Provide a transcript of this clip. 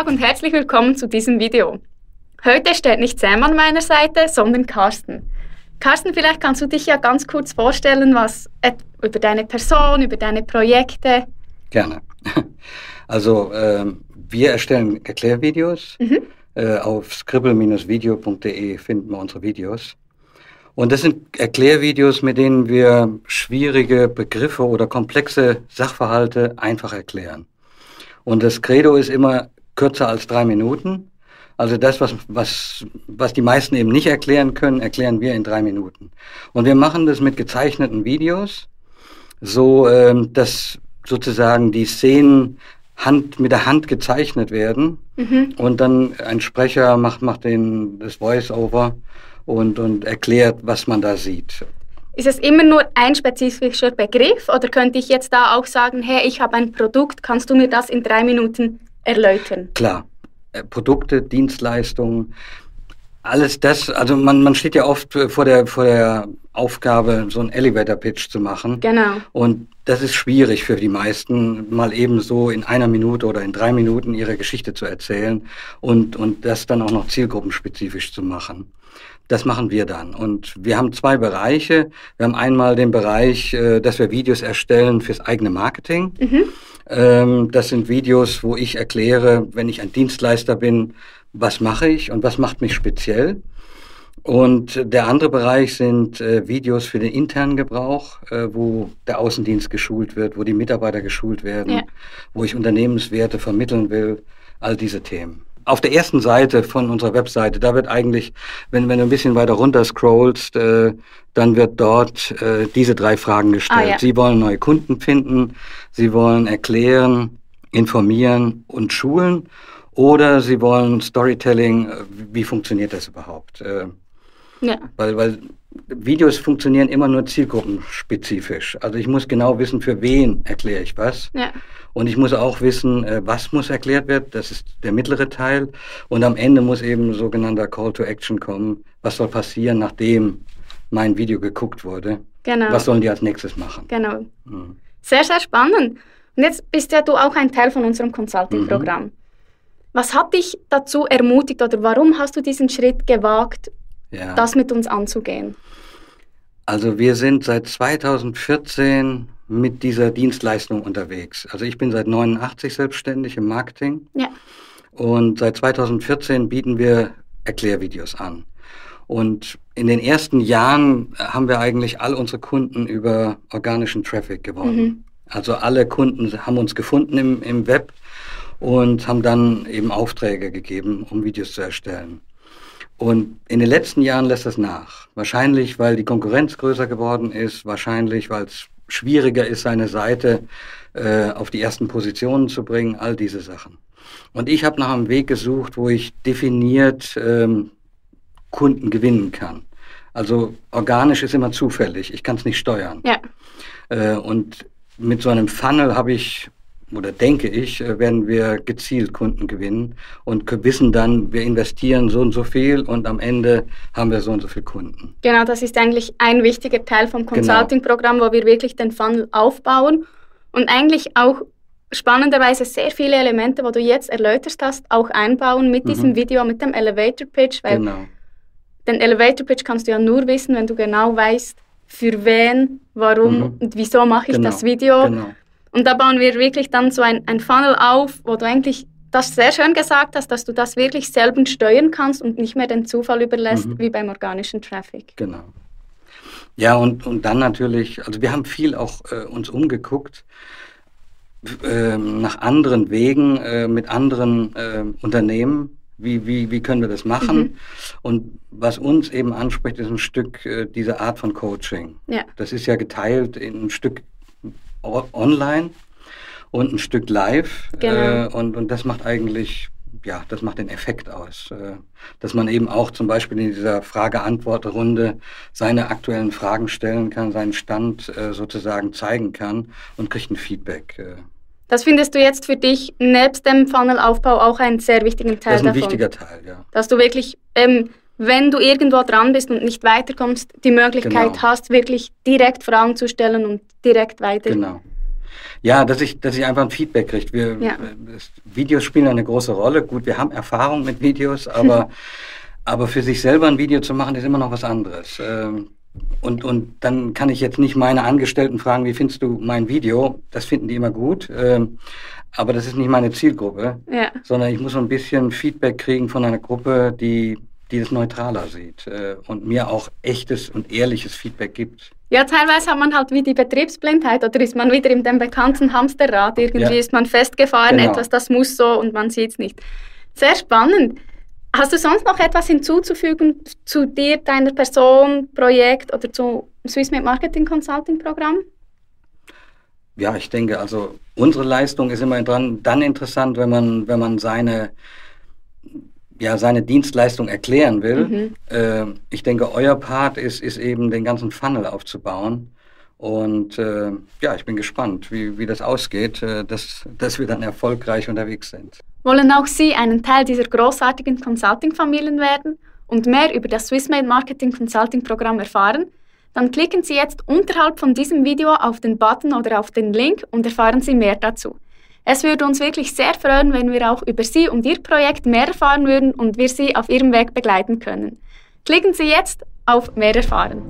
Tag und herzlich willkommen zu diesem Video. Heute steht nicht Sam an meiner Seite, sondern Carsten. Carsten, vielleicht kannst du dich ja ganz kurz vorstellen, was über deine Person, über deine Projekte. Gerne. Also äh, wir erstellen Erklärvideos. Mhm. Äh, auf scribble-video.de finden wir unsere Videos. Und das sind Erklärvideos, mit denen wir schwierige Begriffe oder komplexe Sachverhalte einfach erklären. Und das Credo ist immer kürzer als drei Minuten. Also das, was, was, was die meisten eben nicht erklären können, erklären wir in drei Minuten. Und wir machen das mit gezeichneten Videos, so ähm, dass sozusagen die Szenen Hand, mit der Hand gezeichnet werden. Mhm. Und dann ein Sprecher macht, macht den, das Voice-Over und, und erklärt, was man da sieht. Ist es immer nur ein spezifischer Begriff oder könnte ich jetzt da auch sagen, hey, ich habe ein Produkt, kannst du mir das in drei Minuten erläutern? Klar. Äh, Produkte, Dienstleistungen, alles das, also man, man steht ja oft vor der, vor der Aufgabe, so einen Elevator-Pitch zu machen. Genau. Und das ist schwierig für die meisten, mal eben so in einer Minute oder in drei Minuten ihre Geschichte zu erzählen und, und das dann auch noch zielgruppenspezifisch zu machen. Das machen wir dann. Und wir haben zwei Bereiche. Wir haben einmal den Bereich, äh, dass wir Videos erstellen fürs eigene Marketing. Mhm. Ähm, das sind Videos, wo ich erkläre, wenn ich ein Dienstleister bin, was mache ich und was macht mich speziell. Und der andere Bereich sind äh, Videos für den internen Gebrauch, äh, wo der Außendienst geschult wird, wo die Mitarbeiter geschult werden, ja. wo ich Unternehmenswerte vermitteln will, all diese Themen. Auf der ersten Seite von unserer Webseite, da wird eigentlich, wenn, wenn du ein bisschen weiter runter scrollst, äh, dann wird dort äh, diese drei Fragen gestellt. Ah, ja. Sie wollen neue Kunden finden, sie wollen erklären, informieren und schulen oder sie wollen Storytelling, äh, wie funktioniert das überhaupt? Äh, ja. Weil, weil Videos funktionieren immer nur zielgruppenspezifisch. Also ich muss genau wissen, für wen erkläre ich was. Ja. Und ich muss auch wissen, äh, was muss erklärt werden. Das ist der mittlere Teil. Und am Ende muss eben sogenannter Call to Action kommen. Was soll passieren, nachdem mein Video geguckt wurde? Genau. Was sollen die als nächstes machen? Genau. Mhm. Sehr, sehr spannend. Und jetzt bist ja du auch ein Teil von unserem Consulting-Programm. Mhm. Was hat dich dazu ermutigt oder warum hast du diesen Schritt gewagt, ja. das mit uns anzugehen? Also wir sind seit 2014 mit dieser Dienstleistung unterwegs. Also ich bin seit 89 selbstständig im Marketing. Ja. Und seit 2014 bieten wir Erklärvideos an. Und in den ersten Jahren haben wir eigentlich all unsere Kunden über organischen Traffic gewonnen. Mhm. Also alle Kunden haben uns gefunden im, im Web und haben dann eben Aufträge gegeben, um Videos zu erstellen. Und in den letzten Jahren lässt das nach. Wahrscheinlich, weil die Konkurrenz größer geworden ist, wahrscheinlich, weil es schwieriger ist, seine Seite äh, auf die ersten Positionen zu bringen, all diese Sachen. Und ich habe nach einem Weg gesucht, wo ich definiert ähm, Kunden gewinnen kann. Also organisch ist immer zufällig, ich kann es nicht steuern. Ja. Äh, und mit so einem Funnel habe ich oder denke ich, äh, werden wir gezielt Kunden gewinnen und wissen dann, wir investieren so und so viel und am Ende haben wir so und so viele Kunden. Genau, das ist eigentlich ein wichtiger Teil vom genau. Consulting-Programm, wo wir wirklich den Funnel aufbauen und eigentlich auch spannenderweise sehr viele Elemente, wo du jetzt erläutert hast, auch einbauen mit mhm. diesem Video, mit dem Elevator Pitch, weil genau. den Elevator Pitch kannst du ja nur wissen, wenn du genau weißt, für wen, warum mhm. und wieso mache ich genau. das Video. Genau. Und da bauen wir wirklich dann so ein, ein Funnel auf, wo du eigentlich das sehr schön gesagt hast, dass du das wirklich selber steuern kannst und nicht mehr den Zufall überlässt, mhm. wie beim organischen Traffic. Genau. Ja, und, und dann natürlich, also wir haben viel auch äh, uns umgeguckt äh, nach anderen Wegen äh, mit anderen äh, Unternehmen. Wie, wie, wie können wir das machen? Mhm. Und was uns eben anspricht, ist ein Stück äh, diese Art von Coaching. Ja. Das ist ja geteilt in ein Stück online und ein Stück live. Genau. Äh, und, und das macht eigentlich, ja, das macht den Effekt aus. Äh, dass man eben auch zum Beispiel in dieser Frage-Antwort-Runde seine aktuellen Fragen stellen kann, seinen Stand äh, sozusagen zeigen kann und kriegt ein Feedback. Äh. Das findest du jetzt für dich nebst dem Funnelaufbau auch einen sehr wichtigen Teil davon? Das ist ein davon, wichtiger Teil, ja. Dass du wirklich ähm, wenn du irgendwo dran bist und nicht weiterkommst, die Möglichkeit genau. hast, wirklich direkt Fragen zu stellen und direkt weiter. Genau. Ja, dass ich, dass ich einfach ein Feedback kriege. Wir, ja. Videos spielen eine große Rolle. Gut, wir haben Erfahrung mit Videos, aber, aber für sich selber ein Video zu machen, ist immer noch was anderes. Ähm, und, und dann kann ich jetzt nicht meine Angestellten fragen, wie findest du mein Video? Das finden die immer gut. Ähm, aber das ist nicht meine Zielgruppe, ja. sondern ich muss so ein bisschen Feedback kriegen von einer Gruppe, die, die es neutraler sieht äh, und mir auch echtes und ehrliches Feedback gibt. Ja, teilweise hat man halt wie die Betriebsblindheit oder ist man wieder in dem bekannten Hamsterrad. Irgendwie ja. ist man festgefahren, genau. etwas, das muss so und man sieht es nicht. Sehr spannend. Hast du sonst noch etwas hinzuzufügen zu dir, deiner Person, Projekt oder zu Swissmade Marketing Consulting Programm? Ja, ich denke, also unsere Leistung ist immer dran, dann interessant, wenn man, wenn man seine, ja, seine Dienstleistung erklären will. Mhm. Äh, ich denke, euer Part ist, ist eben den ganzen Funnel aufzubauen. Und äh, ja, ich bin gespannt, wie, wie das ausgeht, äh, dass, dass wir dann erfolgreich unterwegs sind. Wollen auch Sie einen Teil dieser großartigen Consulting-Familien werden und mehr über das Swissmade Marketing Consulting Programm erfahren? Dann klicken Sie jetzt unterhalb von diesem Video auf den Button oder auf den Link und erfahren Sie mehr dazu. Es würde uns wirklich sehr freuen, wenn wir auch über Sie und Ihr Projekt mehr erfahren würden und wir Sie auf Ihrem Weg begleiten können. Klicken Sie jetzt auf Mehr erfahren.